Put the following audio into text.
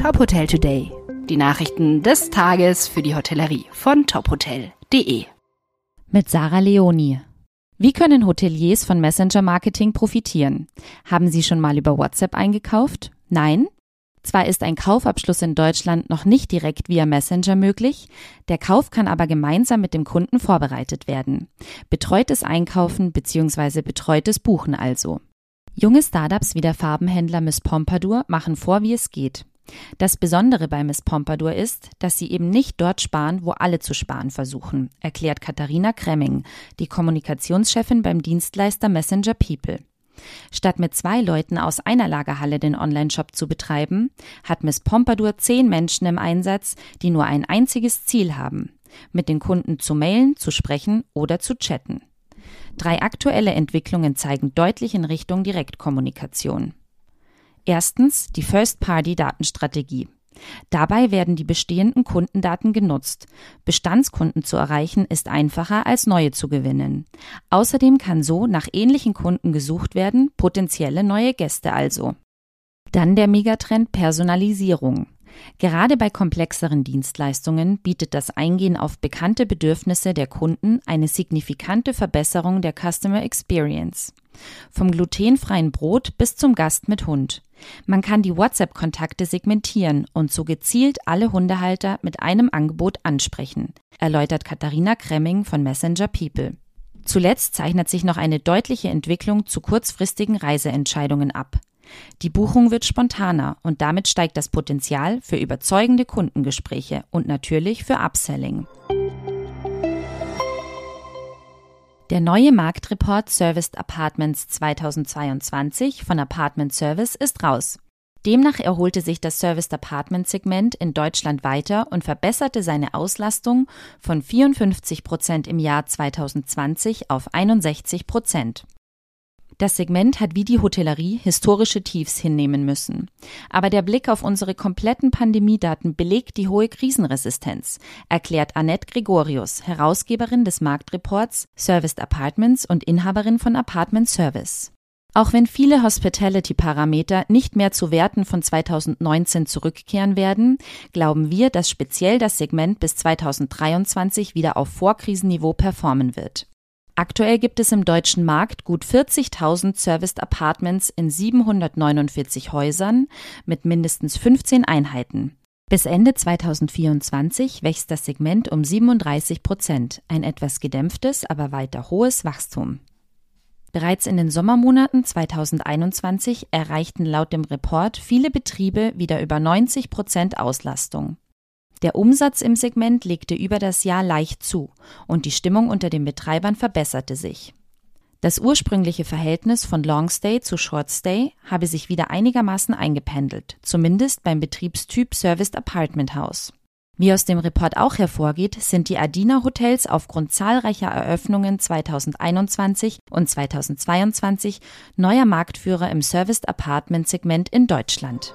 Top Hotel Today. Die Nachrichten des Tages für die Hotellerie von tophotel.de. Mit Sarah Leoni. Wie können Hoteliers von Messenger Marketing profitieren? Haben Sie schon mal über WhatsApp eingekauft? Nein? Zwar ist ein Kaufabschluss in Deutschland noch nicht direkt via Messenger möglich, der Kauf kann aber gemeinsam mit dem Kunden vorbereitet werden. Betreutes Einkaufen bzw. betreutes Buchen also. Junge Startups wie der Farbenhändler Miss Pompadour machen vor, wie es geht. Das Besondere bei Miss Pompadour ist, dass sie eben nicht dort sparen, wo alle zu sparen versuchen, erklärt Katharina Kremming, die Kommunikationschefin beim Dienstleister Messenger People. Statt mit zwei Leuten aus einer Lagerhalle den Online-Shop zu betreiben, hat Miss Pompadour zehn Menschen im Einsatz, die nur ein einziges Ziel haben, mit den Kunden zu mailen, zu sprechen oder zu chatten. Drei aktuelle Entwicklungen zeigen deutlich in Richtung Direktkommunikation. Erstens die First-Party-Datenstrategie. Dabei werden die bestehenden Kundendaten genutzt. Bestandskunden zu erreichen ist einfacher als neue zu gewinnen. Außerdem kann so nach ähnlichen Kunden gesucht werden, potenzielle neue Gäste also. Dann der Megatrend Personalisierung. Gerade bei komplexeren Dienstleistungen bietet das Eingehen auf bekannte Bedürfnisse der Kunden eine signifikante Verbesserung der Customer Experience. Vom glutenfreien Brot bis zum Gast mit Hund. Man kann die WhatsApp-Kontakte segmentieren und so gezielt alle Hundehalter mit einem Angebot ansprechen, erläutert Katharina Kremming von Messenger People. Zuletzt zeichnet sich noch eine deutliche Entwicklung zu kurzfristigen Reiseentscheidungen ab. Die Buchung wird spontaner und damit steigt das Potenzial für überzeugende Kundengespräche und natürlich für Upselling. Der neue Marktreport Serviced Apartments 2022 von Apartment Service ist raus. Demnach erholte sich das Serviced Apartment Segment in Deutschland weiter und verbesserte seine Auslastung von 54 Prozent im Jahr 2020 auf 61 Prozent. Das Segment hat wie die Hotellerie historische Tiefs hinnehmen müssen. Aber der Blick auf unsere kompletten Pandemiedaten belegt die hohe Krisenresistenz, erklärt Annette Gregorius, Herausgeberin des Marktreports Serviced Apartments und Inhaberin von Apartment Service. Auch wenn viele Hospitality-Parameter nicht mehr zu Werten von 2019 zurückkehren werden, glauben wir, dass speziell das Segment bis 2023 wieder auf Vorkrisenniveau performen wird. Aktuell gibt es im deutschen Markt gut 40.000 Serviced Apartments in 749 Häusern mit mindestens 15 Einheiten. Bis Ende 2024 wächst das Segment um 37 Prozent, ein etwas gedämpftes, aber weiter hohes Wachstum. Bereits in den Sommermonaten 2021 erreichten laut dem Report viele Betriebe wieder über 90 Prozent Auslastung. Der Umsatz im Segment legte über das Jahr leicht zu und die Stimmung unter den Betreibern verbesserte sich. Das ursprüngliche Verhältnis von Longstay zu Shortstay habe sich wieder einigermaßen eingependelt, zumindest beim Betriebstyp Serviced Apartment House. Wie aus dem Report auch hervorgeht, sind die Adina Hotels aufgrund zahlreicher Eröffnungen 2021 und 2022 neuer Marktführer im Serviced Apartment Segment in Deutschland.